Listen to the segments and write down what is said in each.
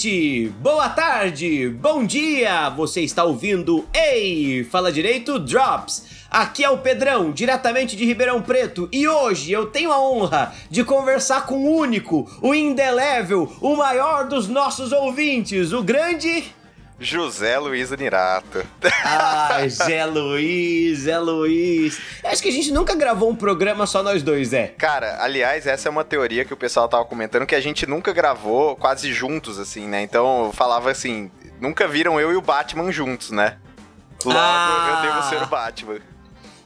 Boa noite, boa tarde, bom dia! Você está ouvindo Ei, fala direito, Drops. Aqui é o Pedrão, diretamente de Ribeirão Preto, e hoje eu tenho a honra de conversar com o único, o indelével, o maior dos nossos ouvintes, o grande José Luiz Anirato. Ai, Zé Luiz, Zé Luiz. Acho que a gente nunca gravou um programa só nós dois, Zé. Cara, aliás, essa é uma teoria que o pessoal tava comentando que a gente nunca gravou quase juntos, assim, né? Então eu falava assim, nunca viram eu e o Batman juntos, né? Logo, Ah. eu devo ser o Batman.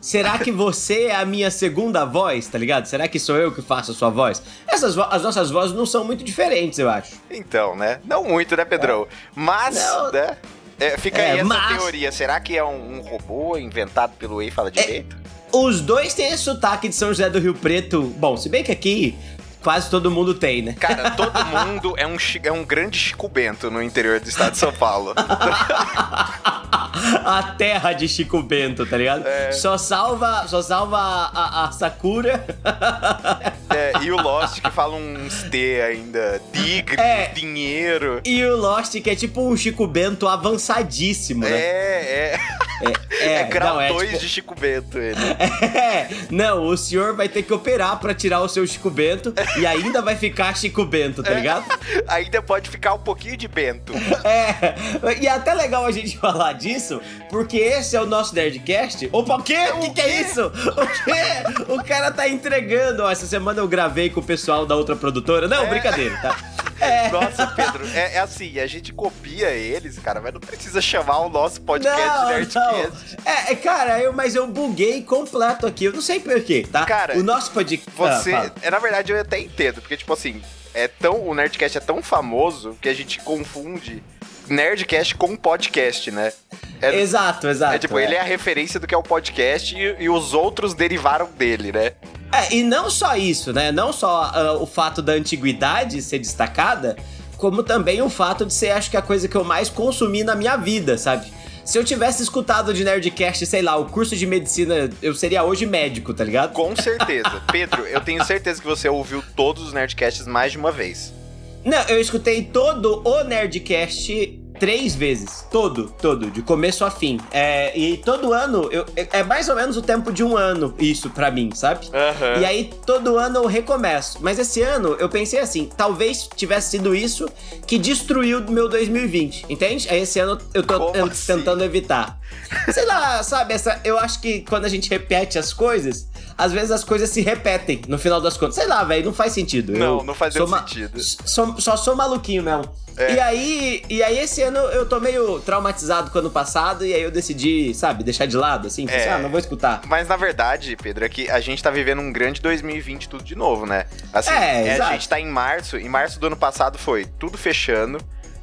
Será que você é a minha segunda voz, tá ligado? Será que sou eu que faço a sua voz? Essas vo- as nossas vozes não são muito diferentes, eu acho. Então, né? Não muito, né, Pedrão? Mas, Não. né? é, fica É, aí essa mas- teoria. Será que é um, um robô inventado pelo Ei Fala Direito? Os dois têm esse sotaque de São José do Rio Preto. Bom, se bem que aqui quase todo mundo tem, né? Cara, todo mundo é um, é um grande Chico Bento no interior do estado de São Paulo. a terra de Chico Bento, tá ligado? É. Só salva, só salva a, a- a Sakura. É, e o Lost que fala uns T ainda. Tigre, É. dinheiro. E o Lost, que é tipo um Chico Bento avançadíssimo, né? É, é. É, grau não, é 2 tipo- de Chico Bento ele. É, não, o senhor vai ter que operar pra tirar o seu Chico Bento e ainda vai ficar Chico Bento, tá ligado? Ainda pode ficar um pouquinho de Bento. É, e é até legal a gente falar disso, porque esse é o nosso Nerdcast. Opa, o quê? O que, que é isso? O quê? O cara tá entregando. Ó, essa semana eu gravei com o pessoal da outra produtora. Não, É. brincadeira, tá? É. Nossa, Pedro, é, é assim, a gente copia eles, cara, mas não precisa chamar o nosso podcast Não, Nerdcast. não. É, é, cara, eu, mas eu buguei completo aqui. Eu não sei porquê, tá? Cara, o nosso podcast. Você, Ah, é, na verdade, eu até entendo, porque, tipo assim, é tão, o Nerdcast é tão famoso que a gente confunde Nerdcast com podcast, né? É, exato, exato. é tipo, ele é a referência do que é o podcast e, e os outros derivaram dele, né? É, e não só isso, né? Não só ah, o fato da antiguidade ser destacada, como também o fato de ser, acho que a coisa que eu mais consumi na minha vida, sabe? Se eu tivesse escutado de Nerdcast, sei lá, o curso de medicina, eu seria hoje médico, tá ligado? Com certeza. Pedro, eu tenho certeza que você ouviu todos os Nerdcasts mais de uma vez. Não, eu escutei todo o Nerdcast três vezes. Todo, todo, de começo a fim. É, e todo ano, eu- é mais ou menos o tempo de um ano isso pra mim, sabe? Aham. E aí, todo ano eu recomeço. Mas esse ano, eu pensei assim, talvez tivesse sido isso que destruiu o meu 2020, entende? Aí esse ano eu tô Como assim? tentando evitar. Sei lá, sabe, essa, eu acho que quando a gente repete as coisas, às vezes as coisas se repetem no final das contas. Sei lá, velho, não faz sentido. Não, Eu não faz sentido. sou- só sou maluquinho mesmo. É. E aí, e aí esse ano eu tô meio traumatizado com o ano passado e aí eu decidi, sabe, deixar de lado, assim, É. assim, ah, não vou escutar. Mas na verdade, Pedro, é que a gente tá vivendo um grande 2020 tudo de novo, né? Assim, É, a exato. gente tá em março, em março do ano passado foi tudo fechando,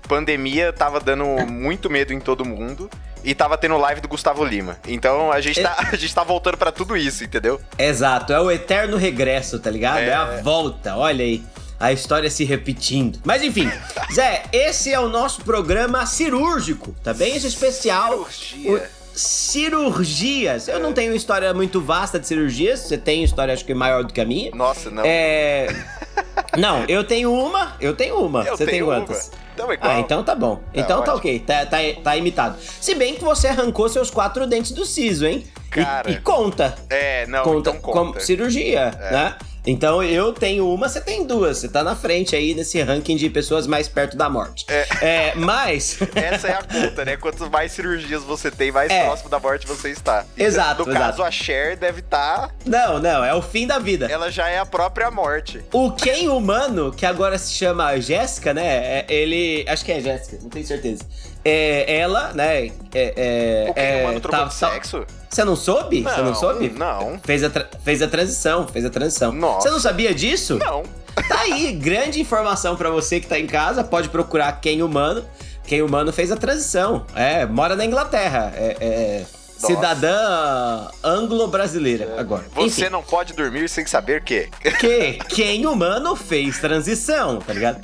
pandemia tava dando muito medo em todo mundo. E tava tendo live do Gustavo Lima. Então a gente tá, a gente tá voltando pra tudo isso, entendeu? Exato, é o eterno regresso, tá ligado? É, É. a volta, olha aí. A história se repetindo. Mas enfim, Zé, esse é o nosso programa cirúrgico, tá bem? Esse especial. Cirurgia. o- Cirurgias. Eu não tenho história muito vasta de cirurgias. Você tem história, acho que maior do que a minha. Nossa, não. É. Não, eu tenho uma. Eu tenho uma. Eu Você tem quantas? uma. Então é igual. Ah, então tá bom. Então tá ótimo. ok, tá, tá, tá imitado. Se bem que você arrancou seus quatro dentes do siso, hein? E- Cara. E, conta. É, não, conta, então como conta. cirurgia, É. né? Então eu tenho uma, você tem duas. Você tá na frente aí nesse ranking de pessoas mais perto da morte. É, mas. Essa é a conta, né? Quanto mais cirurgias você tem, mais É. próximo da morte você está. E Exato, No exato. caso, a Cher deve estar. não, não, é o fim da vida. ela já é a própria morte. O Ken humano, que agora se chama Jéssica, né? é- Ele. Acho que é Jéssica, não tenho certeza. É, ela, né? É, é, O que é, tá- de sexo? Você não soube? Você não Não, soube? não. Fez a, fez a transição, fez a transição. Nossa. Você não sabia disso? Não. Tá aí, grande informação pra você que tá em casa. Pode procurar quem humano. Quem humano fez a transição. É, mora na Inglaterra. É, é Nossa. cidadã anglo-brasileira agora. Você Enfim, não pode dormir sem saber que. que quem humano fez transição, tá ligado?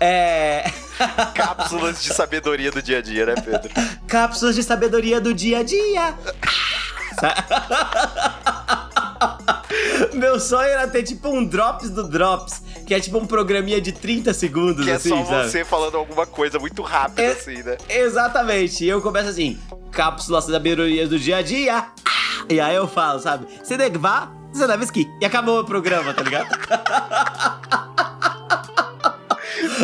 É. Cápsulas de sabedoria do dia a dia, né, Pedro? Cápsulas de sabedoria do dia a dia. Meu sonho era ter tipo um drops do drops, que é tipo um programinha de 30 segundos, Que é assim, só sabe? você falando alguma coisa muito rápida, É- assim, né? Exatamente. E eu começo assim, cápsulas da sabedoria do dia a dia. E aí eu falo, sabe? Deve vá, você deve esqui. E acabou o programa, tá ligado?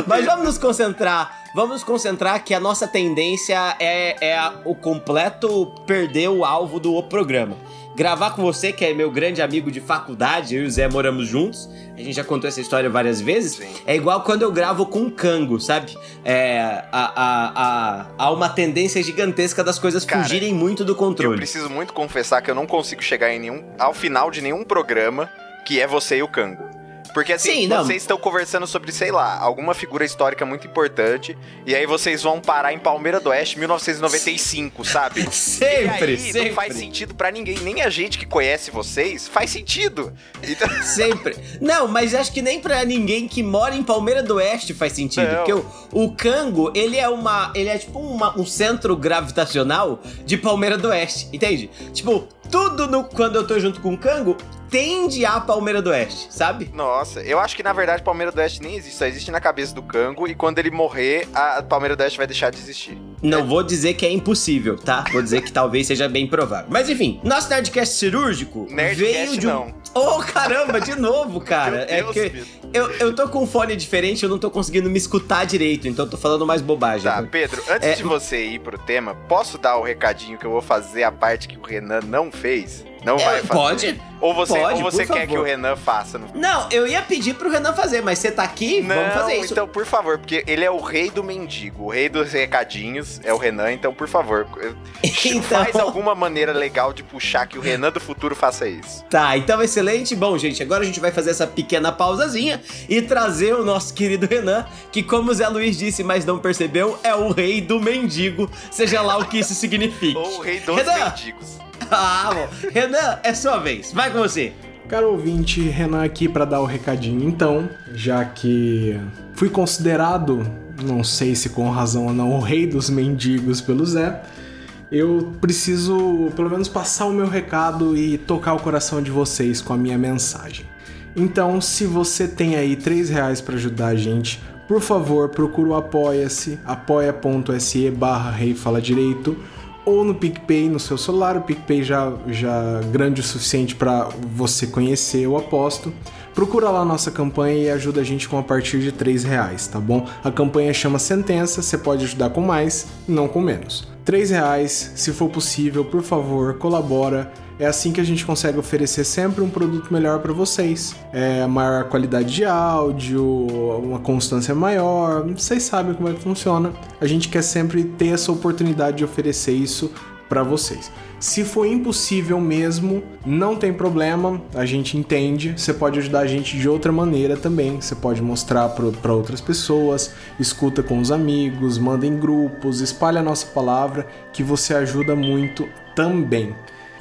Mas vamos nos concentrar. Vamos nos concentrar que a nossa tendência é, é o completo perder o alvo do programa. Gravar com você, que é meu grande amigo de faculdade, eu e o Zé moramos juntos. A gente já contou essa história várias vezes. Sim. É igual quando eu gravo com um cango, sabe? É, há, há, há, há uma tendência gigantesca das coisas Cara, fugirem muito do Eu controle. preciso muito confessar que eu não consigo chegar em nenhum, ao final de nenhum programa que é você e o Kango. Porque assim, Sim, vocês estão conversando sobre, sei lá, alguma figura histórica muito importante, e aí vocês vão parar em Palmeira do Oeste, 1995, sabe? Sempre, e aí sempre. não faz sentido pra ninguém, nem a gente que conhece vocês, faz sentido. Então, Sempre. Não, mas acho que nem pra ninguém que mora em Palmeira do Oeste faz sentido. Não. Porque o, o Cango, ele é uma. Ele é tipo uma- um centro gravitacional de Palmeira do Oeste, entende? Tipo, tudo no, quando eu tô junto com o Cango tende a Palmeira do Oeste, sabe? nossa, eu acho que na verdade Palmeira do Oeste nem existe, só existe na cabeça do Kango, e quando ele morrer, a Palmeira do Oeste vai deixar de existir. Não vou dizer que é impossível, tá? Vou dizer que talvez seja bem provável. Mas enfim, nosso Nerdcast cirúrgico Nerdcast veio de um. não. Oh, caramba, de novo, cara. Meu é Deus, que. Eu, eu tô com um fone diferente, eu não tô conseguindo me escutar direito, então eu tô falando mais bobagem. Tá, Pedro, antes É- de você ir pro tema, posso dar o recadinho que eu vou fazer a parte que o Renan não fez? Não vai É, fazer? pode? Ou você, Pode, ou você quer favor. que o Renan faça? No... Não, eu ia pedir pro Renan fazer, mas você tá aqui, Não, vamos fazer isso. então por favor, porque ele é o rei do mendigo, o rei dos recadinhos é o Renan, então por favor, Então- faz alguma maneira legal de puxar que o Renan do futuro faça isso. Tá, então excelente. Bom, gente, agora a gente vai fazer essa pequena pausazinha e trazer o nosso querido Renan, que como o Zé Luiz disse, mas não percebeu, é o rei do mendigo, seja lá o que isso signifique. Ou o rei dos Renan! mendigos. Ah, bom. Renan, é sua vez. Vai com você. Caro ouvinte, Renan aqui para dar o recadinho então, já que fui considerado, não sei se com razão ou não, o rei dos mendigos pelo Zé, eu preciso pelo menos passar o meu recado e tocar o coração de vocês com a minha mensagem. Então, se você tem aí 3 reais para ajudar a gente, por favor, procura o Apoia-se, apoia.se barra Rei Fala Direito, ou no PicPay no seu celular, o PicPay já, já grande o suficiente para você conhecer, eu aposto. Procura lá nossa campanha e ajuda a gente com a partir de 3 reais, tá bom? A campanha chama Sentença, você pode ajudar com mais, não com menos. 3 reais, se for possível, por favor, colabora. É assim que a gente consegue oferecer sempre um produto melhor para vocês. É maior qualidade de áudio, uma constância maior. Vocês sabem como é que funciona. A gente quer sempre ter essa oportunidade de oferecer isso para vocês. Se for impossível mesmo, não tem problema, a gente entende. Você pode ajudar a gente de outra maneira também. Você pode mostrar para outras pessoas, escuta com os amigos, manda em grupos, espalha a nossa palavra, que você ajuda muito também.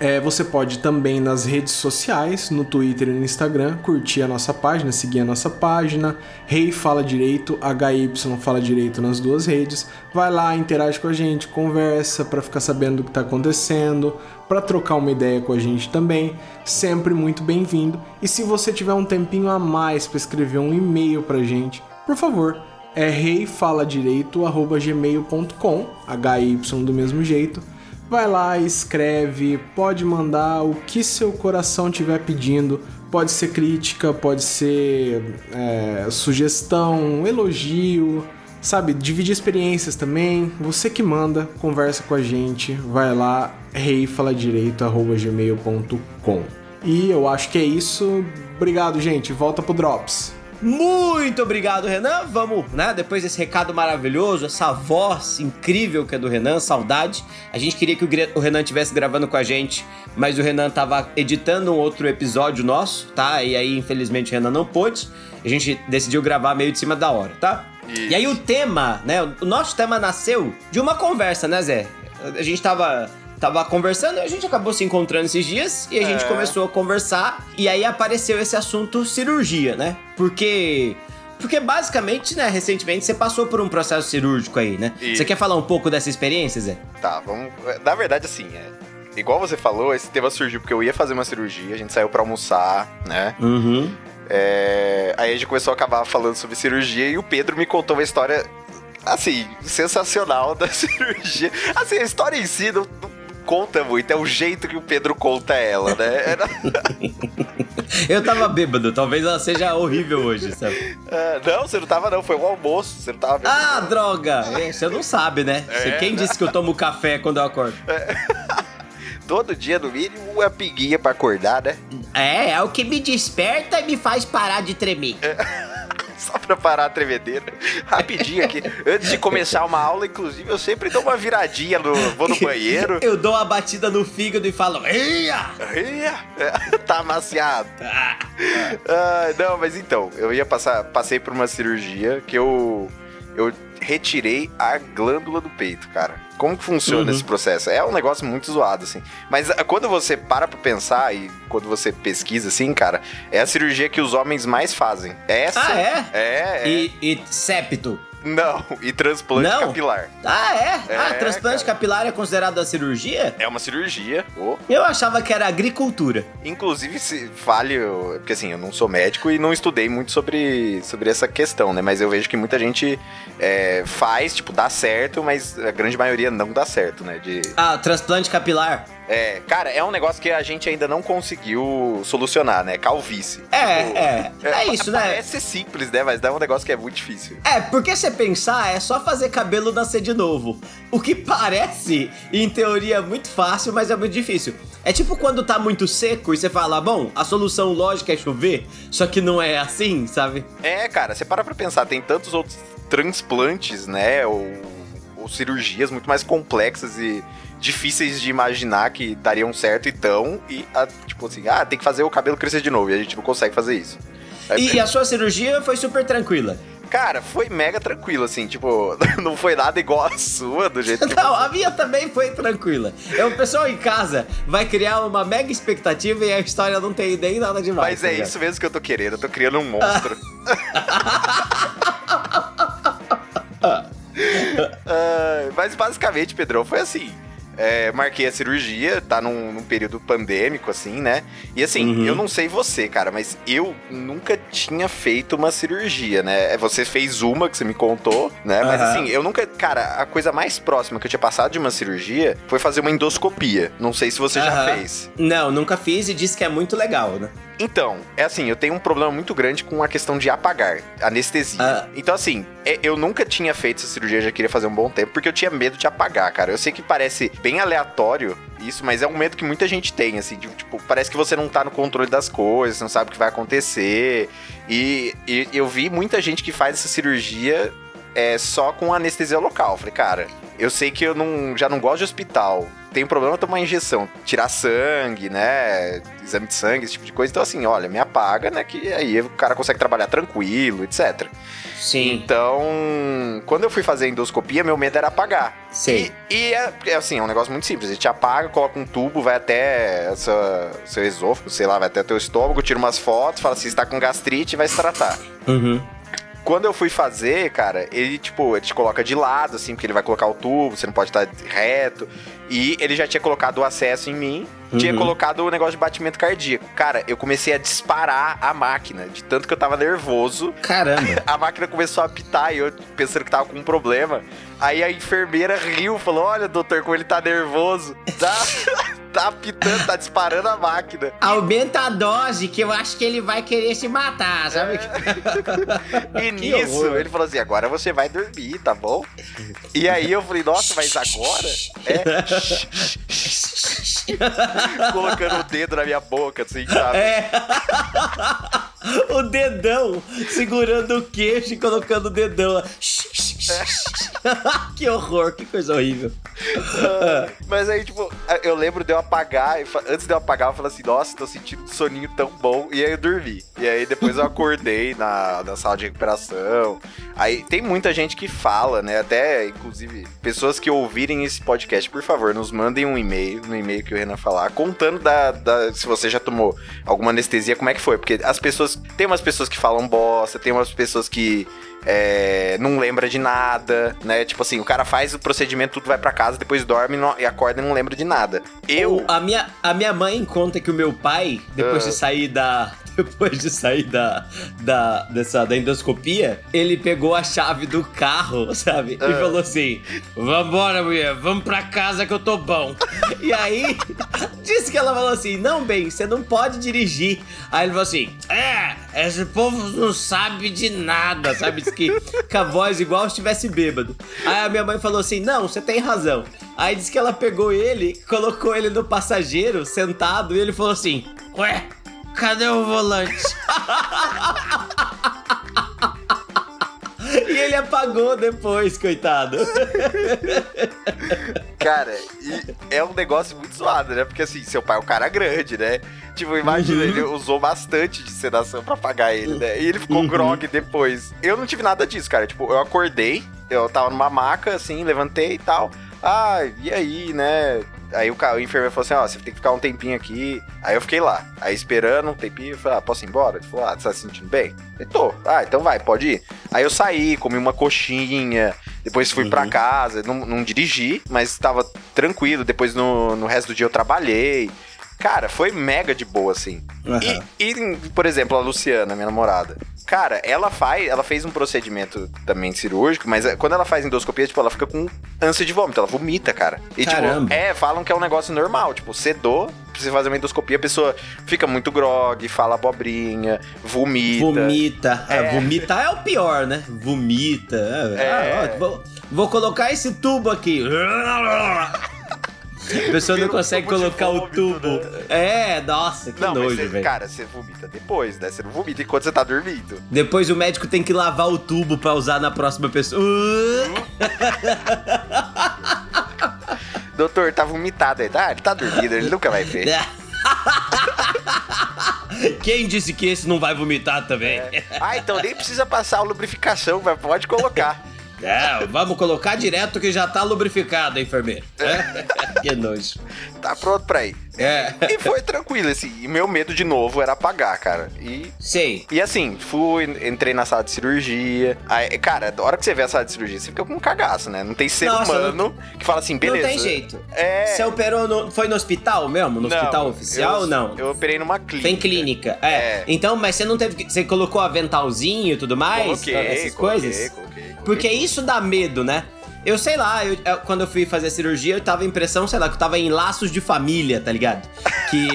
É, você pode também nas redes sociais, no Twitter e no Instagram, curtir a nossa página, seguir a nossa página. Rei Fala Direito, HY Fala Direito nas duas redes. Vai lá, interage com a gente, conversa para ficar sabendo do que está acontecendo, para trocar uma ideia com a gente também. Sempre muito bem-vindo. E se você tiver um tempinho a mais para escrever um e-mail para a gente, por favor, é reifaladireito@gmail.com, HY do mesmo jeito. Vai lá, escreve, pode mandar o que seu coração estiver pedindo. Pode ser crítica, pode ser é, sugestão, elogio, sabe? Dividir experiências também. Você que manda, conversa com a gente. Vai lá, reifaladireito.gmail.com. E eu acho que é isso. Obrigado, gente. Volta pro Drops. Muito obrigado, Renan. Vamos, né? Depois desse recado maravilhoso, essa voz incrível que é do Renan, saudade. A gente queria que o Renan estivesse gravando com a gente, mas o Renan tava editando um outro episódio nosso, tá? E aí, infelizmente, o Renan não pôde. A gente decidiu gravar meio de cima da hora, tá? Isso. E aí o tema, né? O nosso tema nasceu de uma conversa, né, Zé? A gente tava. Tava conversando e a gente acabou se encontrando esses dias e a gente É. começou a conversar e aí apareceu esse assunto cirurgia, né? Porque porque basicamente, né, recentemente você passou por um processo cirúrgico aí, né? Isso. Você quer falar um pouco dessa experiência, Zé? Tá, vamos. Na verdade, assim, é. Igual você falou, esse tema surgiu porque eu ia fazer uma cirurgia, a gente saiu pra almoçar, né? Uhum. É, aí a gente começou a acabar falando sobre cirurgia e o Pedro me contou uma história, assim, sensacional da cirurgia. Assim, a história em si não, não conta muito, é o jeito que o Pedro conta ela, né? Era... Eu tava bêbado, talvez ela seja horrível hoje, sabe? Ah, não, você não tava não, foi o almoço, você não tava bêbado. Ah, droga! É, Você não sabe, né? É, Quem né? disse que eu tomo café quando eu acordo? Todo dia, no mínimo, uma piguinha pra acordar, né? É, é o que me desperta e me faz parar de tremer. Só pra parar a tremedeira. Rapidinho aqui. Antes de começar uma aula, inclusive, eu sempre dou uma viradinha, no, vou no banheiro. Eu dou uma batida no fígado e falo, Eia! Ia, é, tá amaciado. Ah, não, mas então, eu ia passar, passei por uma cirurgia que eu eu retirei a glândula do peito, cara. Como que funciona Uhum. esse processo? É um negócio muito zoado, assim. Mas ah, quando você para pra pensar e quando você pesquisa, assim, cara, é a cirurgia que os homens mais fazem. Essa. Ah, é? É, é. E, e septo. Não, e transplante Não? capilar. Ah, é? ah, É, transplante cara. capilar é considerado a cirurgia? É uma cirurgia. Oh. Eu achava que era agricultura. Inclusive, se fale, porque assim, eu não sou médico e não estudei muito sobre, sobre essa questão, né? Mas eu vejo que muita gente é, faz, tipo, dá certo, mas a grande maioria não dá certo, né? De, Ah, transplante capilar. é, cara, é um negócio que a gente ainda não conseguiu solucionar, né? Calvície. É, Tipo, é. É isso, né? Parece ser simples, né? Mas é um negócio que é muito difícil. É, porque você pensar, é só fazer cabelo nascer de novo. O que parece, em teoria, muito fácil, mas é muito difícil. É tipo quando tá muito seco e você fala, bom, a solução lógica é chover, só que não é assim, sabe? É, cara, você para pra pensar, tem tantos outros transplantes, né? Ou, ou cirurgias muito mais complexas e difíceis de imaginar que dariam certo e tão. E, a- tipo assim, ah, tem que fazer o cabelo crescer de novo. E a gente não consegue fazer isso. É, E, e a sua cirurgia foi super tranquila. Cara, foi mega tranquilo, assim, tipo, não foi nada igual a sua, do jeito que Não, a minha também foi tranquila. É, o pessoal em casa vai criar uma mega expectativa e a história não tem nem nada demais. Mas tá é ligado? isso mesmo que eu tô querendo, eu tô criando um monstro. Ah, mas basicamente, Pedrão, foi assim. É, marquei a cirurgia, tá num, num período pandêmico, assim, né? E assim, Uhum. eu não sei você, cara, mas eu nunca tinha feito uma cirurgia, né? Você fez uma que você me contou, né? Mas Aham. assim, eu nunca. Cara, a coisa mais próxima que eu tinha passado de uma cirurgia foi fazer uma endoscopia. Não sei se você já Aham. fez. Não, nunca fiz e disse que é muito legal, né? Então, é assim, eu tenho um problema muito grande com a questão de apagar, anestesia. Ah. Então, assim, é- eu nunca tinha feito essa cirurgia, já queria fazer um bom tempo, porque eu tinha medo de apagar, cara. Eu sei que parece bem aleatório isso, mas é um medo que muita gente tem, assim, de, tipo, parece que você não tá no controle das coisas, não sabe o que vai acontecer. E, e eu vi muita gente que faz essa cirurgia é, só com anestesia local. Falei, cara, eu sei que eu não, já não gosto de hospital. Tenho problema tomar injeção, tirar sangue, né? Exame de sangue, esse tipo de coisa. Então, assim, olha, me apaga, né? Que aí o cara consegue trabalhar tranquilo, etc. Sim. Então, quando eu fui fazer a endoscopia, meu medo era apagar. Sei. E, e é, é assim, é um negócio muito simples. A gente apaga, coloca um tubo, vai até essa, seu esôfago, sei lá, vai até teu estômago, tira umas fotos, fala assim, está com gastrite e vai se tratar. Uhum. Quando eu fui fazer, cara, ele, tipo, ele te coloca de lado, assim, porque ele vai colocar o tubo, você não pode estar reto. E ele já tinha colocado o acesso em mim, tinha Uhum. colocado o negócio de batimento cardíaco. Cara, eu comecei a disparar a máquina, de tanto que eu tava nervoso. Caramba. A máquina começou a apitar e eu pensando que tava com um problema. Aí a enfermeira riu, falou: Olha, doutor, como ele tá nervoso. Tá, tá apitando, tá disparando a máquina. Aumenta a dose que eu acho que ele vai querer se matar, sabe? E Que nisso, horror. ele falou assim: agora você vai dormir, tá bom? E aí eu falei, nossa, mas agora? É. Colocando o dedo na minha boca, assim, sabe? É. o dedão segurando o queixo e colocando o dedão. que horror, que coisa horrível. Ah, Mas aí, tipo, eu lembro de eu apagar, antes de eu apagar, eu falei assim, nossa, tô sentindo um soninho tão bom. E aí eu dormi. E aí depois eu acordei na, na sala de recuperação. Aí tem muita gente que fala, né? Até, inclusive, pessoas que ouvirem esse podcast, por favor, nos mandem um e-mail, no e-mail que o Renan falar, contando da, da- se você já tomou alguma anestesia, como é que foi. Porque as pessoas. Tem umas pessoas que falam bosta, tem umas pessoas que. É, não lembra de nada, né? Tipo assim, o cara faz o procedimento, tudo vai pra casa, depois dorme e não- e acorda e não lembra de nada. Eu. A, minha, a minha mãe conta que o meu pai, depois Ah. de sair da, depois de sair da, da, dessa, da endoscopia, ele pegou a chave do carro, sabe? E Ah. falou assim: Vambora, mulher, vamos pra casa que eu tô bom. e aí, disse que ela falou assim: Não, bem, você não pode dirigir. Aí ele falou assim: É, esse povo não sabe de nada, sabe? Diz que com a voz igual se estivesse bêbado. Aí a minha mãe falou assim: Não, você tem razão. Aí disse que ela pegou ele, colocou ele no passageiro, sentado, e ele falou assim: Ué, cadê o volante? e ele apagou depois, coitado. Cara, e é um negócio muito zoado, né? Porque assim, seu pai é um cara grande, né? Tipo, imagina, Uhum. ele usou bastante de sedação pra pagar ele, né? E ele ficou Uhum. grog depois. Eu não tive nada disso, cara. Tipo, eu acordei, eu tava numa maca, assim, levantei e tal. Ah, e aí, né? Aí o, o enfermeiro falou assim, ó, você tem que ficar um tempinho aqui. Aí eu fiquei lá, aí esperando um tempinho, eu falei, ah, posso ir embora? Ele falou, ah, você tá se sentindo bem? Eu tô, ah, então vai, pode ir. Aí eu saí, comi uma coxinha, depois fui pra Uhum. casa, não, não dirigi, mas tava tranquilo, depois no, no resto do dia eu trabalhei. Cara, foi mega de boa, assim. Aham. E, e, por exemplo, a Luciana, minha namorada. Cara, ela faz, ela fez um procedimento também cirúrgico, mas é, quando ela faz endoscopia, tipo, ela fica com ânsia de vômito, ela vomita, cara. E Caramba. tipo, é, falam que é um negócio normal, tipo, sedou, você fazer uma endoscopia, a pessoa fica muito grog, fala abobrinha, vomita. Vomita. É, É. vomitar é o pior, né? Vomita. É. É. Ah, ó, vou, vou colocar esse tubo aqui. A pessoa não consegue colocar o vômito, tubo. né? É, nossa, que Não, mas nojo, velho. cara, você vomita depois, né? Você não vomita enquanto você tá dormindo. Depois o médico tem que lavar o tubo pra usar na próxima pessoa. Doutor, tá vomitado aí, tá? Ele tá dormindo, ele nunca vai ver. Quem disse que esse não vai vomitar também? É. Ah, então nem precisa passar a lubrificação, mas pode colocar. Vamos colocar direto que já tá lubrificado, enfermeiro. É. que nojo. Tá pronto pra ir. É. E foi tranquilo, assim. E meu medo de novo era apagar, cara. E. Sei. E assim, fui, entrei na sala de cirurgia. Aí, cara, a hora que você vê a sala de cirurgia, você fica com um cagaço, né? Não tem ser Nossa, humano que fala assim, beleza. Não tem jeito. É. Você operou no. Foi no hospital mesmo? No Não, hospital oficial ou não? Eu operei numa clínica. Foi em clínica. É. É. Então, mas você não teve. Você colocou aventalzinho e tudo mais? Coloquei, essas coloquei, coisas? coloquei, coloquei Porque tudo. isso dá medo, né? Eu sei lá, eu- eu- quando eu fui fazer a cirurgia, eu tava a impressão, sei lá, que eu tava em laços de família, tá ligado? Que.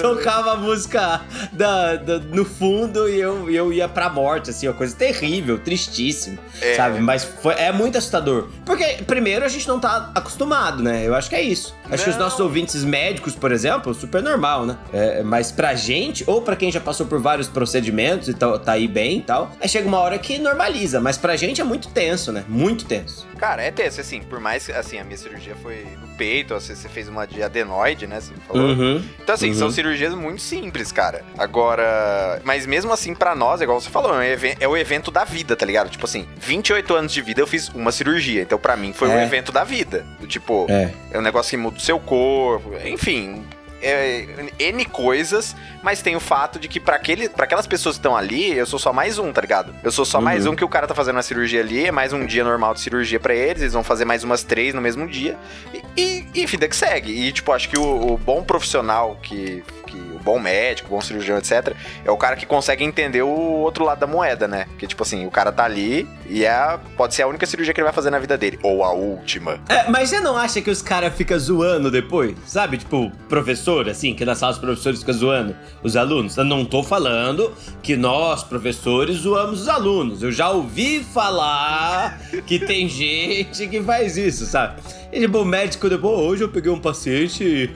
Tocava a música da, da- no fundo e eu, eu ia pra morte, assim, uma coisa terrível, tristíssima, É. sabe? Mas foi- é muito assustador. Porque, primeiro, a gente não tá acostumado, né? Eu acho que é isso. Acho que os Não. nossos ouvintes médicos, por exemplo, super normal, né? É, mas pra gente, ou pra quem já passou por vários procedimentos e tá, tá aí bem e tal, aí chega uma hora que normaliza. Mas pra gente é muito tenso, né? Muito tenso. Cara, é tenso, assim, por mais que, assim, a minha cirurgia foi no peito, você, você fez uma de adenoide, né, você falou. Uhum. Então, assim, Uhum. são cirurgias muito simples, cara. Agora, mas mesmo assim, pra nós, igual você falou, é, um é o evento da vida, tá ligado? Tipo assim, 28 anos de vida eu fiz uma cirurgia, então pra mim foi É. evento da vida. Tipo, É. é um negócio que muda o seu corpo, enfim. É, N coisas, mas tem o fato de que pra aquelas pessoas que estão ali, eu sou só mais um, tá ligado? Eu sou só Uhum. mais um que o cara tá fazendo a cirurgia ali, é mais um dia normal de cirurgia pra eles, eles vão fazer mais umas três no mesmo dia. E, e, e vida que segue. E, tipo, acho que o, o bom profissional que. Bom médico, bom cirurgião, etc., é o cara que consegue entender o outro lado da moeda, né? Que, tipo assim, o cara tá ali e é, pode ser a única cirurgia que ele vai fazer na vida dele. Ou a última. É, mas você não acha que os caras ficam zoando depois? Sabe? Tipo, professor, assim, que na sala os professores ficam zoando os alunos. Eu não tô falando que nós, professores, zoamos os alunos. Eu já ouvi falar que tem gente que faz isso, sabe? E tipo, o médico depois, hoje eu peguei um paciente e...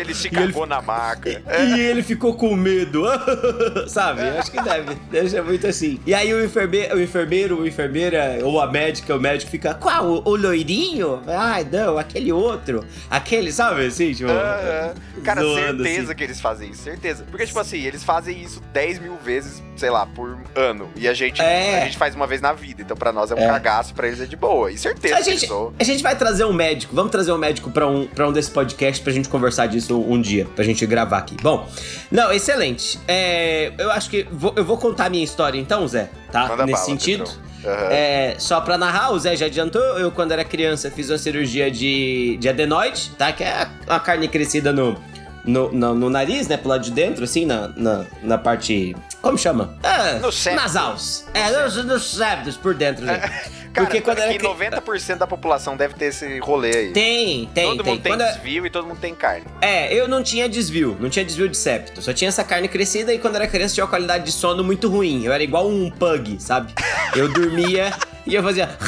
Ele se E ele cagou na maca. E ele ficou com medo, sabe? Eu Acho que deve, deve ser muito assim. E aí o enfermeiro, o enfermeiro, ou enfermeira, ou a médica, o médico fica, qual? O, o loirinho? Ai, não, aquele outro. Aquele, sabe assim, tipo... Aham. Cara, zoando, certeza assim. que eles fazem isso, certeza. Porque, tipo assim, eles fazem isso 10 mil vezes, sei lá, por ano. E a gente, É. a gente faz uma vez na vida. Então, pra nós é um É. cagaço, pra eles é de boa. E certeza A que gente, eles são. a gente vai trazer um médico, vamos trazer um médico pra um, pra um desses podcasts pra gente conversar disso um dia, pra gente gravar aqui. Bom, não, excelente. É, eu acho que vou- eu vou contar a minha história então, Zé, tá? Manda Nesse bala, sentido. Aham. É, só pra narrar, o Zé já adiantou, eu quando era criança fiz uma cirurgia de, de adenoide, tá? Que é a, a carne crescida no, no, no, no nariz, né? Pro lado de dentro, assim, na, na, na parte. Como chama? Ah, No septo. nasals. É, nos, nos septos por dentro, né? Cara, Porque quando era cri- 90% da população deve ter esse rolê aí. Tem, tem, todo tem. mundo tem Quando desvio e todo mundo tem carne. É, eu não tinha desvio, não tinha desvio de septo. Só tinha essa carne crescida e quando era criança tinha uma qualidade de sono muito ruim. Eu era igual um pug, sabe? Eu dormia e eu fazia.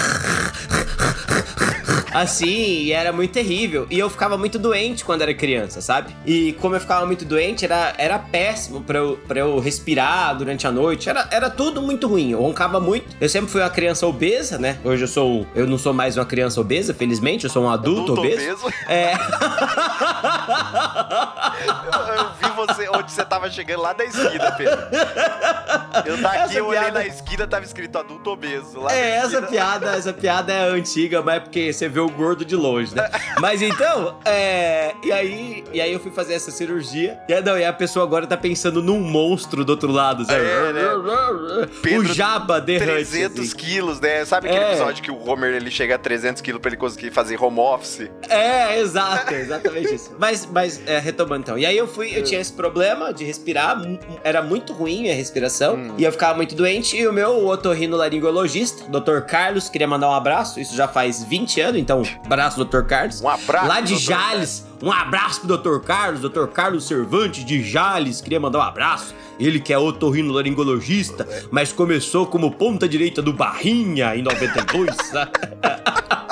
Assim, e era muito terrível. E eu ficava muito doente quando era criança, sabe? E como eu ficava muito doente, era, era péssimo pra eu, pra eu respirar durante a noite. Era, era tudo muito ruim. Eu roncava muito. Eu sempre fui uma criança obesa, né? Hoje eu sou. Eu não sou mais uma criança obesa, felizmente. Eu sou um adulto, obeso. É. Eu, eu vi você onde você tava chegando lá da esquina, Pedro. Eu daqui, Essa eu olhei piada- na esquina, tava escrito adulto obeso. Lá É, essa piada, essa piada é antiga, mas é porque você vê o gordo de longe, né? Mas então, é. E aí, e aí eu fui fazer essa cirurgia. E não, e a pessoa agora tá pensando num monstro do outro lado, sabe? É, né? Pedro, o jaba derrante. 300 assim. quilos, né? Sabe aquele É. episódio que o Homer ele chega a 300 quilos pra ele conseguir fazer home office? É, exato, exatamente isso. Mas, mas é, retomando então. E aí eu fui, eu tinha esse problema de respirar, era muito ruim a respiração, Hum. E eu ficava muito doente, e o meu otorrinolaringologista, Dr. Carlos, queria mandar um abraço, isso já faz 20 anos, então, abraço, Dr. Carlos. Um abraço. Lá de doutor Jales, um abraço pro Dr. Carlos, Dr. Carlos Cervantes de Jales, queria mandar um abraço. Ele que é otorrinolaringologista, mas começou como ponta direita do Barrinha em 92.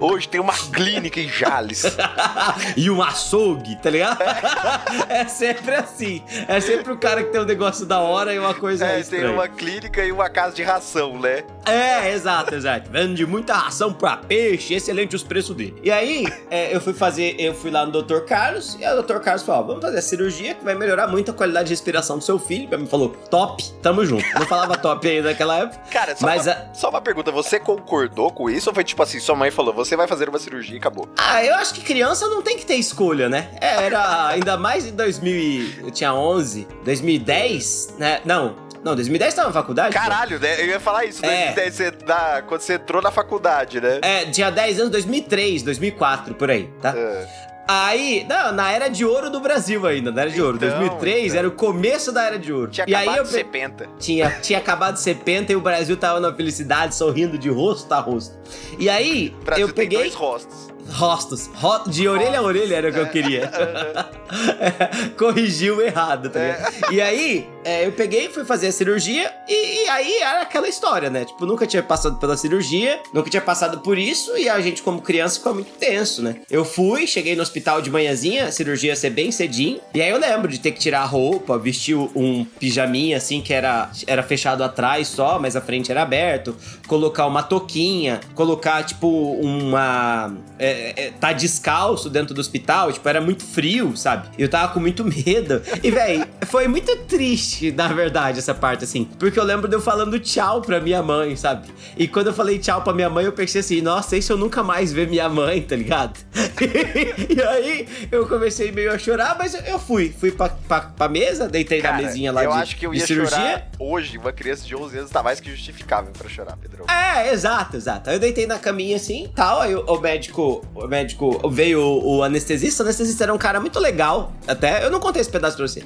Hoje tem uma clínica em Jales. e um açougue, tá ligado? é sempre assim. É sempre o cara que tem um negócio da hora e uma coisa É, tem estranha. uma clínica e uma casa de ração, né? É, exato, exato. Vende muita ração pra peixe, excelente os preços dele. E aí, é, eu fui fazer, eu fui lá no Dr. Carlos, e o Dr. Carlos falou: vamos fazer a cirurgia que vai melhorar muito a qualidade de respiração do seu filho. Ele me falou, top, tamo junto. Não falava top ainda naquela época. Cara, só, Mas uma, a- só uma pergunta, você concordou com isso ou foi tipo assim, sua mãe falou, você vai fazer uma cirurgia e acabou? Ah, eu acho que criança não tem que ter escolha, né? É, era ainda mais em 2000, e- eu tinha 11, 2010, né? Não, não, 2010 tava na faculdade. Caralho, né? Eu ia falar isso, É. 2010, você, na- quando você entrou na faculdade, né? É, tinha 10 anos, 2003, 2004, por aí, tá? É. Aí, não, na era de ouro do Brasil ainda, na era de ouro. Então, 2003 então. era o começo da era de ouro. Tinha e aí acabado eu de ser penta. tinha, tinha acabado de ser penta e o Brasil tava na felicidade, sorrindo de rosto a rosto. E aí, O Brasil eu tem peguei dois rostos. rostos, ro- de orelha a orelha era o que eu queria. Corrigiu errado, tá ligado? E aí, é, eu peguei, fui fazer a cirurgia e, e aí era aquela história, né? Tipo, nunca tinha passado pela cirurgia, nunca tinha passado por isso e a gente, como criança, ficou muito tenso, né? Eu fui, cheguei no hospital de manhãzinha, a cirurgia ia ser bem cedinho. E aí eu lembro de ter que tirar a roupa, vestir um pijaminha assim, que era, era fechado atrás só, mas a frente era aberto, colocar uma touquinha, colocar, tipo, uma. É, é, tá descalço dentro do hospital, tipo, era muito frio, sabe? Eu tava com muito medo. E, véi, foi muito triste, na verdade, essa parte, assim. Porque eu lembro de eu falando tchau pra minha mãe, sabe? E quando eu falei tchau pra minha mãe, eu pensei assim, nossa, se eu nunca mais ver minha mãe, tá ligado? e aí eu comecei meio a chorar, mas eu- eu fui. Fui pra, pra, pra mesa, deitei Cara, na mesinha lá eu de, acho que eu ia cirurgia. chorar hoje. Uma criança de 11 anos tá mais que justificável pra chorar, Pedrão. É, exato, exato. Aí eu deitei na caminha assim tal. Aí o, o médico, o médico veio o, o anestesista. O anestesista era um cara muito legal. Até eu não contei esse pedaço pra você.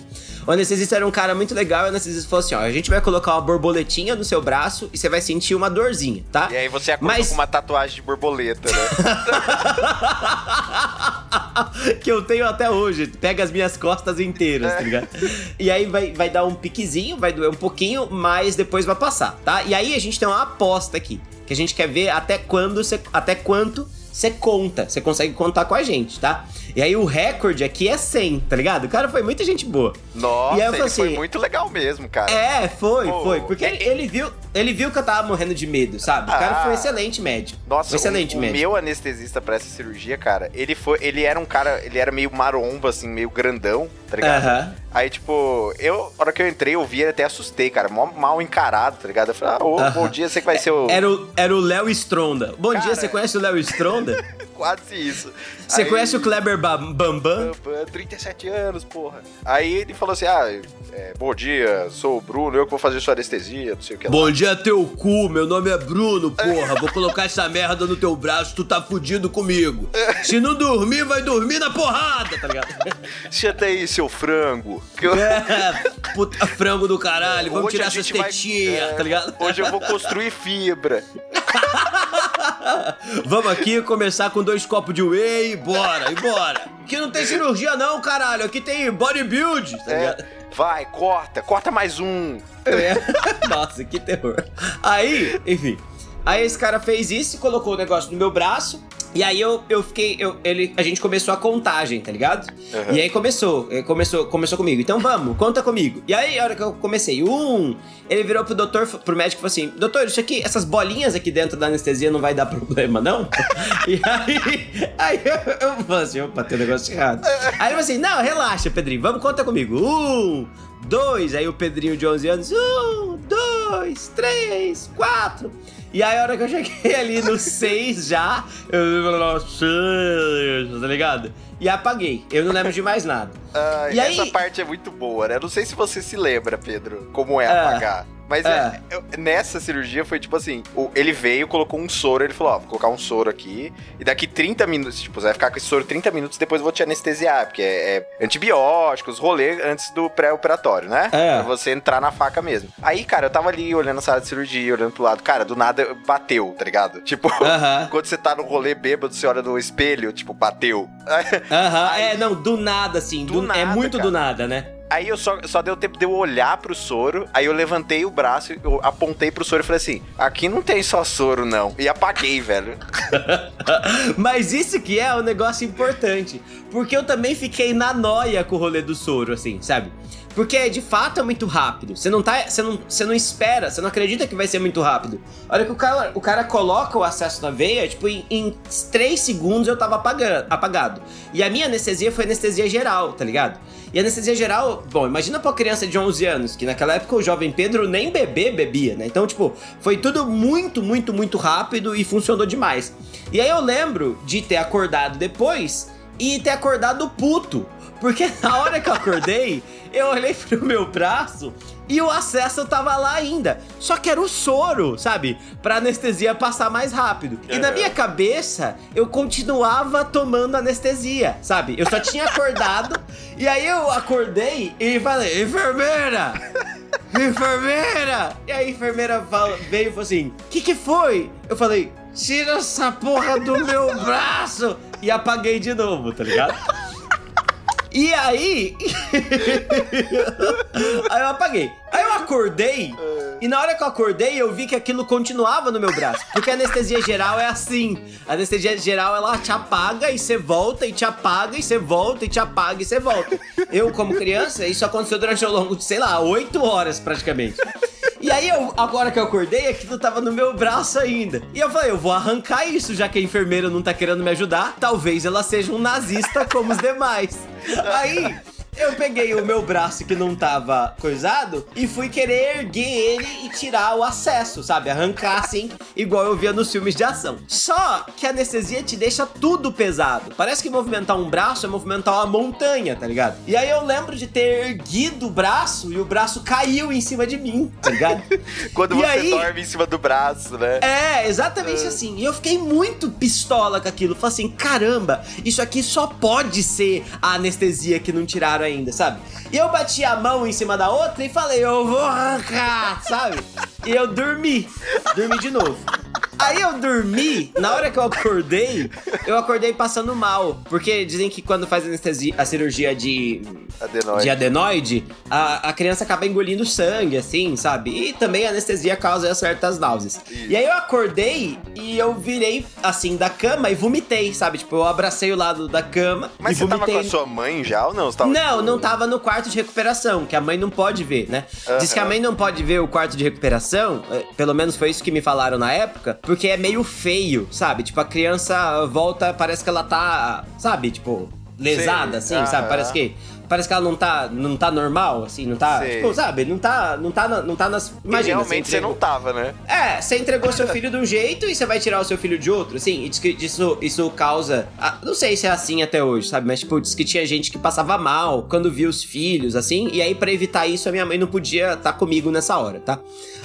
O anestesista era um cara muito legal. E o anestesista falou assim: ó, a gente vai colocar uma borboletinha no seu braço e você vai sentir uma dorzinha, tá? E aí você acordou Mas- com uma tatuagem de borboleta, né? que eu tenho até hoje. Pega as minhas costas inteiras, tá ligado? E aí vai, vai dar um piquezinho, vai doer um pouquinho, mas depois vai passar, tá? E aí a gente tem uma aposta aqui. Que a gente quer ver até quando você. Até quanto você conta. Você consegue contar com a gente, tá? E aí o recorde aqui é 100, tá ligado? O cara foi muita gente boa. Nossa, E aí eu falei foi assim, muito legal mesmo, cara. É, foi, Pô, foi. Porque ele, ele viu, ele viu que eu tava morrendo de medo, sabe? O cara Ah. foi um excelente médico. Nossa, um excelente o, o médico. meu anestesista pra essa cirurgia, cara, ele foi, ele era um cara, ele era meio maromba, assim, meio grandão, tá ligado? Aí, tipo, eu, na hora que eu entrei, eu vi ele até assustei, cara, mó mal encarado, tá ligado? Eu falei, ah, ô, bom dia, você que vai ser o... Era o, era o Léo Stronda. Bom dia, Cara, você conhece o Léo Stronda? Quase isso. Você Aí- conhece o Kleber Ba- Bambam? Bam, 37 anos, porra. Aí ele falou assim: ah, é, bom dia, sou o Bruno, eu que vou fazer sua anestesia, não sei o que lá. Bom dia, dia é teu cu, meu nome é Bruno, porra. Vou colocar essa merda no teu braço, tu tá fudido comigo. Se não dormir, vai dormir na porrada, tá ligado? Senta aí, seu frango. Que eu... É, puta frango do caralho, vamos Hoje tirar essas gente vai- tetinhas, é, tá ligado? Hoje eu vou construir fibra. Vamos aqui começar com dois copos de whey, bora, e bora. Aqui não tem cirurgia não, caralho, aqui tem bodybuild, tá ligado? É, vai, corta, corta mais um. É. Nossa, que terror. Aí, enfim. Aí esse cara fez isso e colocou o negócio no meu braço. E aí eu, eu fiquei. Eu, ele, a gente começou a contagem, tá ligado? Uhum. E aí começou, eh, começou, começou comigo. Então vamos, conta comigo. E aí, a hora que eu comecei, um, ele virou pro doutor, pro médico e falou assim: Doutor, isso aqui, essas bolinhas aqui dentro da anestesia não vai dar problema, não? e aí, aí eu, eu falei assim: opa, tem um negócio errado. Aí ele falou assim: Não, relaxa, Pedrinho, vamos, conta comigo. Um, dois, aí o Pedrinho de 11 anos, um, dois, três, quatro. E aí a hora que eu cheguei ali no seis já, eu tá ligado? E apaguei. Eu não lembro de mais nada. Ai, E aí- Essa parte é muito boa, né? Não sei se você se lembra, Pedro, como é É. apagar. Mas é, eu- nessa cirurgia foi tipo assim: o- ele veio, colocou um soro, ele falou: Ó, vou colocar um soro aqui, e daqui 30 minutos, tipo, você vai ficar com esse soro 30 minutos, depois eu vou te anestesiar, porque é, é antibióticos, rolê antes do pré-operatório, né? É. Pra você entrar na faca mesmo. Aí, cara, eu tava ali olhando a sala de cirurgia, olhando pro lado, cara, do nada bateu, tá ligado? Tipo, Aham. quando você tá no rolê bêbado, você olha no espelho, tipo, bateu. Aham, Aí- é, não, do nada, assim. Do do- é nada, muito cara. do nada, né? Aí eu só, só deu tempo de eu olhar pro soro, aí eu levantei o braço, eu apontei pro soro e falei assim: aqui não tem só soro, não. E apaguei, velho. Mas isso que é um negócio importante. Porque eu também fiquei na noia com o rolê do soro, assim, sabe? Porque de fato é muito rápido. Você não tá. Você não, você não espera, você não acredita que vai ser muito rápido. Olha que o cara, o cara coloca o acesso na veia, tipo, em, em 3 segundos eu tava apagado. E a minha anestesia foi anestesia geral, tá ligado? E anestesia geral, bom, imagina pra uma criança de 11 anos, que naquela época o jovem Pedro nem beber bebia, né? Então, tipo, foi tudo muito, muito, muito rápido e funcionou demais. E aí eu lembro de ter acordado depois e ter acordado puto. Porque na hora que eu acordei, eu olhei pro meu braço e o acesso tava lá ainda. Só que era o soro, sabe? Pra anestesia passar mais rápido. E na Aham. minha cabeça, eu continuava tomando anestesia, sabe? Eu só tinha acordado e aí eu acordei e falei: enfermeira! Enfermeira! E aí a enfermeira fala- veio e falou assim: que que foi? Eu falei: tira essa porra do meu braço! E apaguei de novo, tá ligado? E aí. aí eu apaguei. Aí eu acordei. E na hora que eu acordei, eu vi que aquilo continuava no meu braço. Porque a anestesia geral é assim. A anestesia geral, ela te apaga e você volta, e te apaga, e você volta, e te apaga, e você volta. Eu, como criança, isso aconteceu durante ao longo de, sei lá, oito horas praticamente. E aí, eu, agora que eu acordei, aquilo tava no meu braço ainda. E eu falei, eu vou arrancar isso, já que a enfermeira não tá querendo me ajudar. Talvez ela seja um nazista como os demais. Aí, eu peguei o meu braço que não tava coisado e fui querer erguer ele e tirar o acesso, sabe? Arrancar assim, igual eu via nos filmes de ação. Só que a anestesia te deixa tudo pesado. Parece que movimentar um braço é movimentar uma montanha, tá ligado? E aí eu lembro de ter erguido o braço e o braço caiu em cima de mim, tá ligado? Quando E você aí- dorme em cima do braço, né? É, exatamente assim. E eu fiquei muito pistola com aquilo. Falei assim: caramba, isso aqui só pode ser a anestesia que não tiraram ainda, sabe? E eu bati a mão em cima da outra e falei: eu vou arrancar, sabe? E eu dormi. Dormi de novo. Aí eu dormi, na hora que eu acordei, eu acordei passando mal. Porque dizem que quando faz anestesia, a cirurgia de Adenoide. de adenoide, a, a criança acaba engolindo sangue, assim, sabe? E também a anestesia causa certas náuseas. E aí eu acordei e eu virei, assim, da cama e vomitei, sabe? Tipo, eu abracei o lado da cama Mas e você tava vomitei. com a sua mãe já ou não? Você tava, Não, tipo, não tava no quarto de recuperação, que a mãe não pode ver, né? Diz que a mãe não pode ver o quarto de recuperação, eh, pelo menos foi isso que me falaram na época, porque é meio feio, sabe? Tipo, a criança volta, parece que ela tá, sabe? Tipo, lesada, Sei, assim, sabe? aham. Parece que. Parece que ela não tá, não tá normal, assim, não tá. Sei. Tipo, sabe? Não tá, não tá, não tá nas. E Imagina, realmente você não entregou- tava, né? É, você entregou seu filho de um jeito e você vai tirar o seu filho de outro, assim, e diz que isso, isso causa. ah, Não sei se é assim até hoje, sabe? Mas, tipo, diz que tinha gente que passava mal quando via os filhos, assim, e aí, pra evitar isso, a minha mãe não podia estar comigo nessa hora, tá?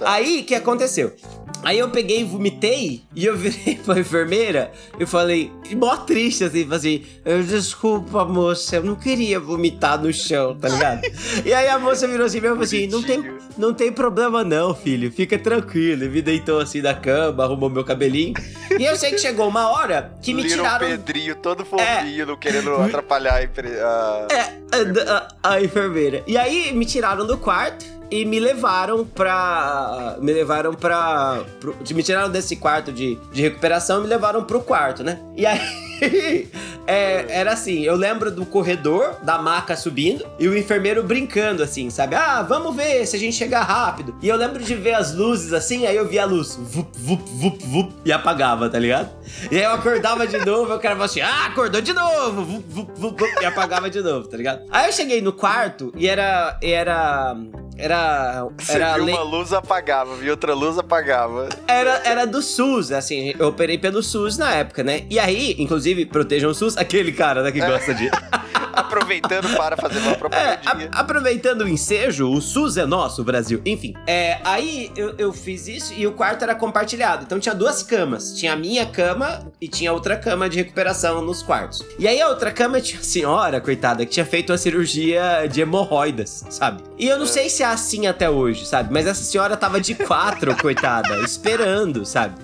Aí, o que aconteceu? Aí eu peguei e vomitei e eu virei pra enfermeira e falei, mó triste assim, assim, "Eu, desculpa moça, eu não queria vomitar no chão, tá ligado? e aí a moça virou assim mesmo e falou assim, não tem, não tem problema não, filho, fica tranquilo. E me deitou assim da cama, arrumou meu cabelinho. E eu sei que chegou uma hora que me Little tiraram... Pedrinho todo fofinho, não querendo atrapalhar a, empre- a- É, a, a- a enfermeira. E aí me tiraram do quarto e me levaram pra. Me levaram pra. pro- me tiraram desse quarto de, de recuperação e me levaram pro quarto, né? E aí. é, era assim, eu lembro do corredor, da maca subindo, e o enfermeiro brincando, assim, sabe? Ah, vamos ver se a gente chegar rápido. E eu lembro de ver as luzes assim, aí eu via a luz, vup, vup, vup, vup, e apagava, tá ligado? E aí eu acordava de novo, o cara falava assim, ah, acordou de novo, vup, vup, vup, vup, e apagava de novo, tá ligado? Aí eu cheguei no quarto e era. Era. Era. Você Era viu lei- uma luz apagava, viu outra luz apagava. era, era do SUS, assim, eu operei pelo SUS na época, né? E aí, inclusive, protejam o SUS, aquele cara, né, que gosta de. Aproveitando para fazer uma É, propagandinha. a- aproveitando o ensejo, o SUS é nosso, Brasil. Enfim, é, aí eu, eu fiz isso e o quarto era compartilhado. Então tinha duas camas. Tinha a minha cama e tinha outra cama de recuperação nos quartos. E aí a outra cama tinha a senhora, coitada, que tinha feito uma cirurgia de hemorroidas, sabe? E eu não sei se é assim até hoje, sabe? Mas essa senhora tava de quatro, coitada, esperando, sabe?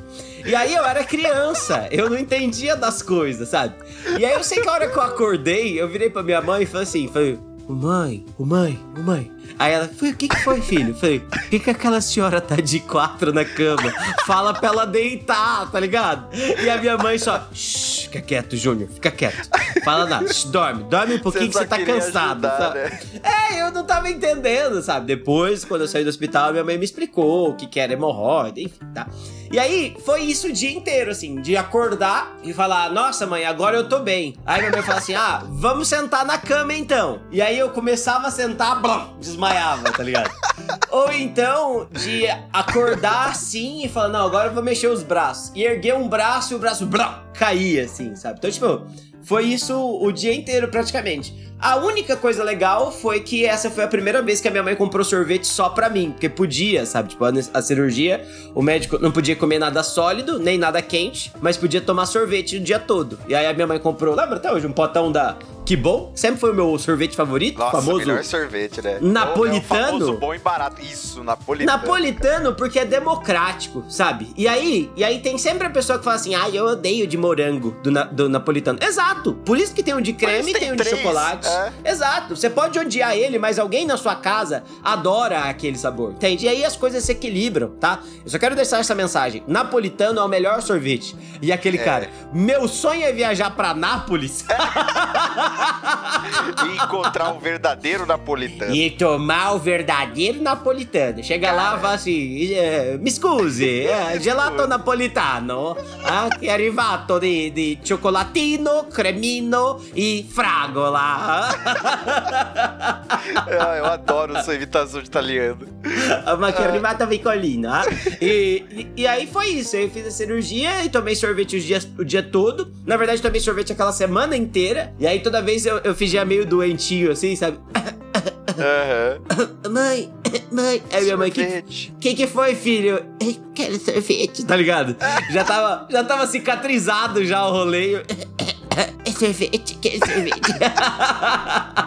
E aí eu era criança, eu não entendia das coisas, sabe? E aí eu sei que a hora que eu acordei, eu virei pra minha mãe e falei assim, falei, "Ô, mãe, ô mãe, ô mãe. Aí ela, foi, o que que foi, filho? Eu Falei, por que que aquela senhora tá de quatro na cama? Fala pra ela deitar, tá ligado? E a minha mãe só, shh, fica quieto, Júnior, fica quieto. Fala nada, shh, dorme, dorme um pouquinho que você tá cansado, ajudar, né? É, eu não tava entendendo, sabe? Depois, quando eu saí do hospital, minha mãe me explicou o que, que era hemorroida, enfim, tá? E aí, foi isso o dia inteiro, assim, de acordar e falar, nossa, mãe, agora eu tô bem. Aí minha mãe fala assim, ah, vamos sentar na cama então. E aí eu começava a sentar, blum, desmaiava, tá ligado? Ou então, de acordar assim e falar, não, agora eu vou mexer os braços. E erguer um braço e o braço, blum, caía, assim, sabe? Então, tipo, foi isso o dia inteiro praticamente. A única coisa legal foi que essa foi a primeira vez que a minha mãe comprou sorvete só pra mim, porque podia, sabe? Tipo, a, cirurgia, o médico não podia comer nada sólido, nem nada quente, mas podia tomar sorvete o dia todo. E aí a minha mãe comprou, lembra até hoje, um potão da Que Bom, sempre foi o meu sorvete favorito, Nossa, famoso melhor sorvete, né? Napolitano? É famoso bom e barato. Isso, napolitano. Napolitano porque é democrático, sabe? E aí, e aí tem sempre a pessoa que fala assim: "Ah, eu odeio de morango do, na- do napolitano". Exato. Por isso que tem o de creme e tem tem o de chocolate. É. Exato. Você pode odiar ele, mas alguém na sua casa adora aquele sabor. Entende? E aí as coisas se equilibram, tá? Eu só quero deixar essa mensagem. Napolitano é o melhor sorvete. E aquele cara, meu sonho é viajar pra Nápoles E encontrar um verdadeiro napolitano. E tomar o verdadeiro napolitano. Chega lá e fala assim: eh, mi scusi, eh, gelato napolitano. Ah, è arrivato di, di cioccolatino, cremino e fragola. Ah, eu adoro sua imitação de italiano. Ma che è arrivata piccolina. ah. E, e, aí foi isso. Eu fiz a cirurgia e tomei sorvete os dias, o dia todo. Na verdade, tomei sorvete aquela semana inteira. E aí toda vez eu, eu fingia meio doentinho, assim, sabe? Aham. Mãe, mãe. Aí minha mãe, que. Que que foi, filho? Eu quero sorvete, tá ligado? Já tava, já tava cicatrizado já o rolê. É sorvete, quero sorvete.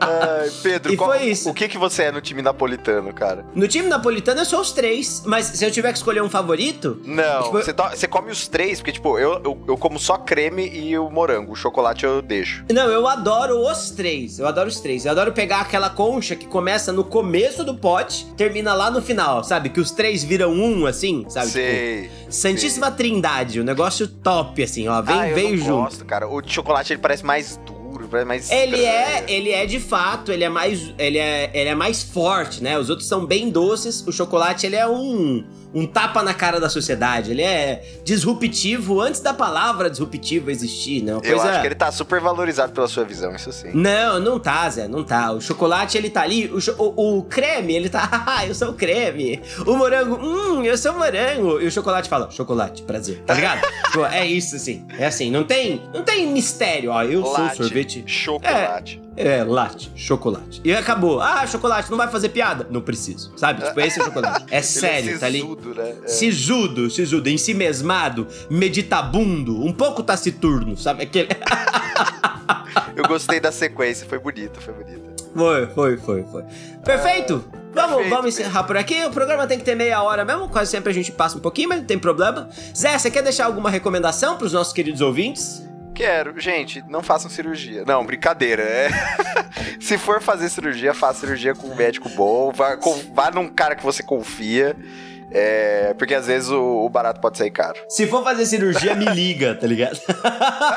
Ai, Pedro, E qual- foi isso. o que, que você é no time napolitano, cara? No time napolitano eu sou os três, mas se eu tiver que escolher um favorito, Não, Tipo, você, to- você come os três, porque, tipo, eu, eu, eu como só creme e o morango. O chocolate eu deixo. Não, eu adoro os três. Eu adoro os três. Eu adoro pegar aquela concha que começa no começo do pote, termina lá no final, sabe? Que os três viram um, assim, sabe? Tipo, Sei. Santíssima Trindade, o negócio top, assim, ó. Vem, ah, eu não junto. gosto, cara. O de chocolate ele parece mais duro. parece mais Ele é, ele é de fato, ele é mais, ele é, ele é mais forte, né? Os outros são bem doces. O chocolate ele é um, um tapa na cara da sociedade. Ele é disruptivo antes da palavra disruptivo existir, né? Uma Eu coisa- acho que ele tá super valorizado pela sua visão, isso sim. Não, não tá, Zé, não tá. O chocolate, ele tá ali. O, o- o creme, ele tá. Ah, eu sou o creme. O morango, hum, eu sou o morango. E o chocolate fala, chocolate, prazer. Tá ligado? Pô, é isso, assim. É assim, não tem, não tem mistério. Ó, eu Latte, sou sorvete. Chocolate. É, latte, chocolate. E acabou. Ah, chocolate, não vai fazer piada? Não preciso. Sabe? Tipo, esse é o chocolate. É sério, ele é tá ali. sisudo, né? É. Sisudo, sisudo, ensimesmado, meditabundo, um pouco taciturno, sabe? Aquele. Eu gostei da sequência, foi bonita, foi bonita. Foi, foi, foi, foi. Perfeito! Vamos, perfeito, vamos encerrar por aqui. O programa tem que ter meia hora mesmo. Quase sempre a gente passa um pouquinho, mas não tem problema. Zé, você quer deixar alguma recomendação pros nossos queridos ouvintes? Quero, gente, não façam cirurgia. Não, brincadeira. É... Se for fazer cirurgia, faça cirurgia com um médico bom. Vá, com- vá num cara que você confia. é, Porque às vezes o, o barato pode sair caro. Se for fazer cirurgia, me liga, tá ligado?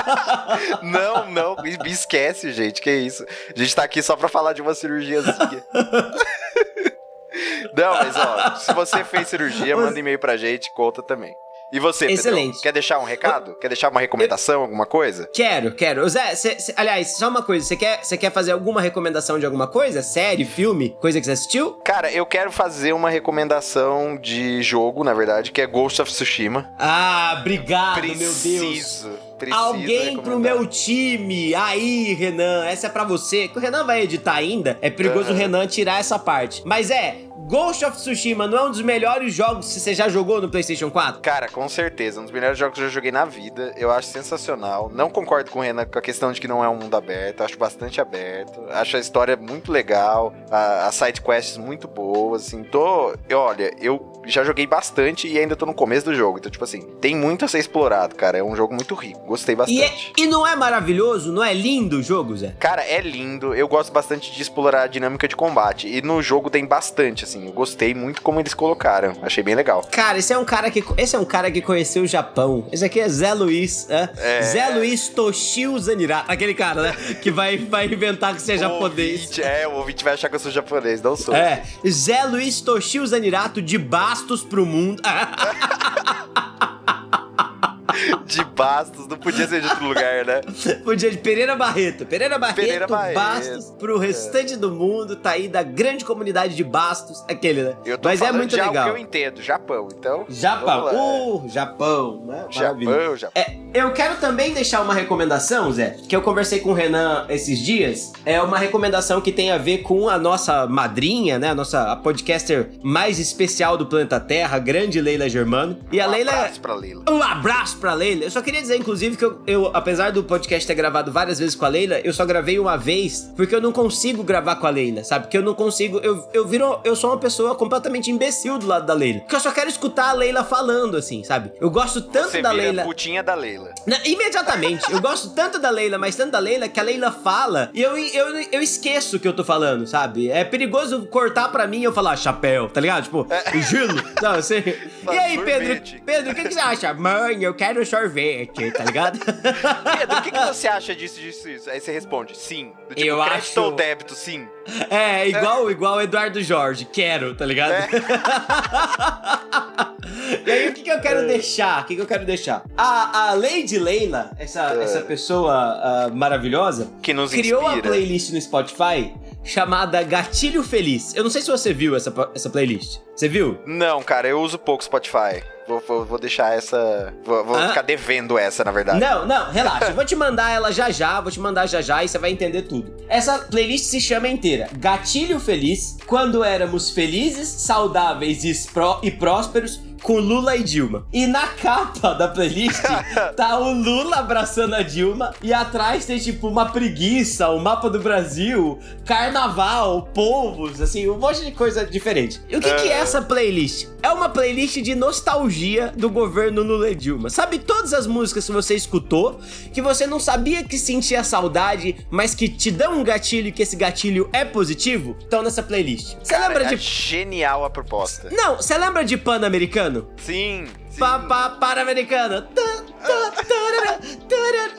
Não, não, me me esquece, gente. Que isso? A gente tá aqui só pra falar de uma cirurgiazinha. Não, mas ó, se você fez cirurgia, manda e-mail pra gente, conta também. E você, Excelente. quer deixar um recado? Quer deixar uma recomendação, alguma coisa? Quero, quero. Zé, cê- cê- aliás, só uma coisa. Você quer, quer fazer alguma recomendação de alguma coisa? Série, filme, coisa que você assistiu? Cara, eu quero fazer uma recomendação de jogo, na verdade, que é Ghost of Tsushima. Ah, obrigado, meu Deus. Preciso. Preciso Alguém pro meu time. Aí, Renan, essa é pra você. Que o Renan vai editar ainda. É perigoso o Aham. Renan tirar essa parte. Mas é, Ghost of Tsushima não é um dos melhores jogos que você já jogou no PlayStation 4? Cara, com certeza. Um dos melhores jogos que eu já joguei na vida. Eu acho sensacional. Não concordo com o Renan com a questão de que não é um mundo aberto. Acho bastante aberto. Acho a história muito legal. As side quests muito boas. Assim, tô. olha, eu já joguei bastante e ainda tô no começo do jogo. Então, tipo assim, tem muito a ser explorado, cara. É um jogo muito rico. Gostei E, é- bastante. e não é maravilhoso? Não é lindo o jogo, Zé? Cara, é lindo. Eu gosto bastante de explorar a dinâmica de combate. E no jogo tem bastante, assim. Eu gostei muito como eles colocaram. Achei bem legal. Cara, esse é um cara que esse é um cara que conheceu o Japão. Esse aqui é Zé Luiz, né? É. Zé Luiz Toshio Zanirato, aquele cara, né? Que vai, vai inventar que você é japonês. ouvinte- é, o ouvinte vai achar que eu sou japonês. Não sou. É, Zé Luiz Toshio Zanirato de Bastos pro mundo. Bastos, não podia ser de outro lugar, né? Podia de Pereira Barreto. Pereira Barreto, Pereira Barreto. Bastos pro restante do mundo, tá aí da grande comunidade de Bastos, aquele, né? Eu tô Mas é muito já legal. o que eu entendo, Japão, então. Japão, uh, Japão, né? Japão, Japão. É, eu quero também deixar uma recomendação, Zé, que eu conversei com o Renan esses dias. É uma recomendação que tem a ver com a nossa madrinha, né? A nossa a podcaster mais especial do planeta Terra, a grande Leila Germano. E a um Leila. abraço pra Leila. Um abraço pra Leila. Eu só queria dizer, inclusive, que eu, eu, apesar do podcast ter gravado várias vezes com a Leila, eu só gravei uma vez porque eu não consigo gravar com a Leila, sabe? Porque eu não consigo. Eu, eu viro. Eu sou uma pessoa completamente imbecil do lado da Leila. Porque eu só quero escutar a Leila falando, assim, sabe? Eu gosto tanto Você da vira Leila. putinha da Leila. Na- imediatamente. Eu gosto tanto da Leila, mas tanto da Leila que a Leila fala e eu, eu, eu esqueço o que eu tô falando, sabe? É perigoso cortar pra mim e eu falar chapéu, tá ligado? Tipo, gelo. Não, assim. E aí, Pedro? Pedro, o que, que você acha? Mãe, eu quero sorvete, tá ligado? Pedro, o que, que você acha disso, disso, disso? Aí você responde, sim. Do tipo, Eu crédito acho- ou débito, sim. É, igual, igual Eduardo Jorge, quero, tá ligado? É. e aí, o que, que eu quero deixar? O que, que eu quero deixar? A, a Lady Leila, essa, É. essa pessoa ah, maravilhosa, Que nos criou a inspira. playlist no Spotify chamada Gatilho Feliz. Eu não sei se você viu essa, essa playlist. Você viu? Não, cara, eu uso pouco Spotify. Vou, vou, vou deixar essa. Vou, vou Ah. ficar devendo essa, na verdade. Não, não, relaxa. Eu vou te mandar ela já já, vou te mandar já já e você vai entender tudo. Essa playlist se chama inteira Gatilho Feliz, quando éramos felizes, saudáveis e, e prósperos com Lula e Dilma. E na capa da playlist tá o Lula abraçando a Dilma e atrás tem tipo uma preguiça, o mapa do Brasil, carnaval, povos, assim, um monte de coisa diferente. E o que, que é essa playlist? É uma playlist de nostalgia do governo Lula e Dilma. Sabe todas as músicas que você escutou, que você não sabia que sentia saudade, mas que te dão um gatilho e que esse gatilho é positivo? Estão nessa playlist. Você lembra é de. genial a proposta. Não, você lembra de Pan-Americano? Sim, Pa, pa, Pan-Americana.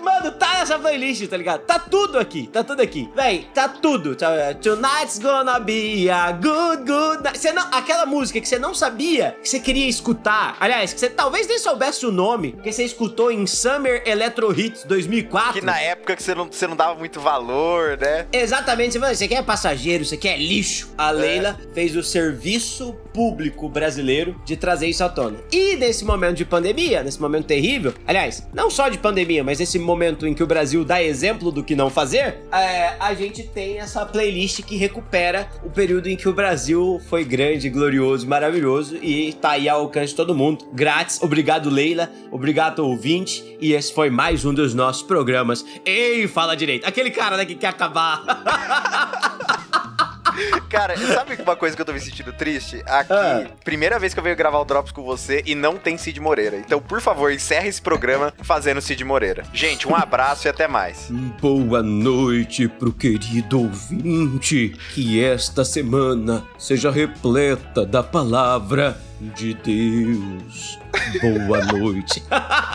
Mano, tá nessa playlist, tá ligado? Tá tudo aqui, tá tudo aqui. Véi, tá tudo. Tá, Tonight's gonna be a good, good night. Você não, aquela música que você não sabia que você queria escutar. Aliás, que você talvez nem soubesse o nome, que você escutou em Summer Electro Hits 2004. Que na época que você não, você não dava muito valor, né? Exatamente. Você, quer passageiro, você quer lixo. A Leila fez o serviço público brasileiro de trazer isso à tona. E nesse momento de pandemia, nesse momento terrível, aliás, não só de pandemia, mas nesse momento em que o Brasil dá exemplo do que não fazer, é, a gente tem essa playlist que recupera o período em que o Brasil foi grande, glorioso, maravilhoso e tá aí ao alcance de todo mundo. Grátis. Obrigado, Leila. Obrigado, ouvinte. E esse foi mais um dos nossos programas. Ei, fala direito. Aquele cara né, que quer acabar. Cara, sabe uma coisa que eu tô me sentindo triste? Aqui, Ah. primeira vez que eu venho gravar o Drops com você e não tem Cid Moreira. Então, por favor, encerre esse programa fazendo Cid Moreira. Gente, um abraço e até mais. Boa noite pro querido ouvinte. Que esta semana seja repleta da palavra de Deus. Boa noite.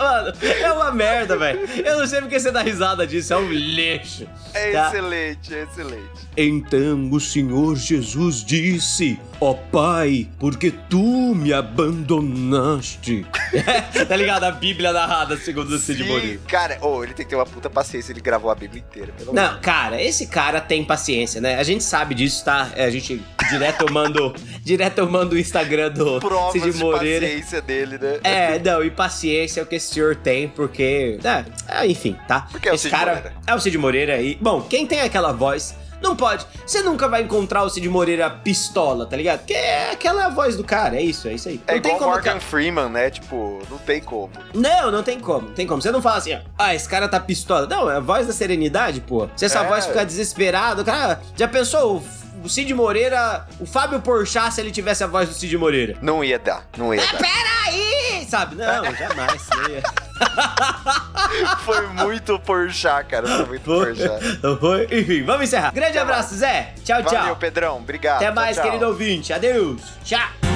Mano, é uma merda, velho. Eu não sei porque você dá risada disso, é um lixo. É tá? excelente, é excelente. Então o Senhor Jesus disse: Ó Pai, porque tu me abandonaste. tá ligado? A Bíblia narrada segundo o Cid Moreira. Cara, oh, ele tem que ter uma puta paciência, ele gravou a Bíblia inteira. Pelo amor Não, cara, esse cara tem paciência, né? A gente sabe disso, tá? É, A gente direto eu mando, direto mando o Instagram do Provas Cid de Moreira. paciência dele, né? É, não, e paciência é o que esse senhor tem, porque. É, enfim, tá? Porque é o esse Cid cara Moreira. é o Cid Moreira e. Bom, quem tem aquela voz. Não pode. Você nunca vai encontrar o Cid Moreira pistola, tá ligado? Porque é aquela voz do cara, é isso, é isso aí. É não tem igual como. Morgan Freeman, né? Tipo, não tem como. Não, não tem como, não tem como. Você não fala assim, ó, ah, esse cara tá pistola. Não, é a voz da serenidade, pô. Se essa É. voz ficar desesperada, o cara. Já pensou o, o Cid Moreira, o Fábio Porchat, se ele tivesse a voz do Cid Moreira? Não ia dar, não ia Ah, dar. peraí! Sabe? Não, jamais. ia. Foi muito porchá, cara. Foi muito porchá. Foi? Enfim, vamos encerrar. Grande Até abraço, Zé. Tchau, tchau. Valeu, Pedrão. Obrigado. Até Tchau, mais, tchau. querido ouvinte. Adeus. Tchau.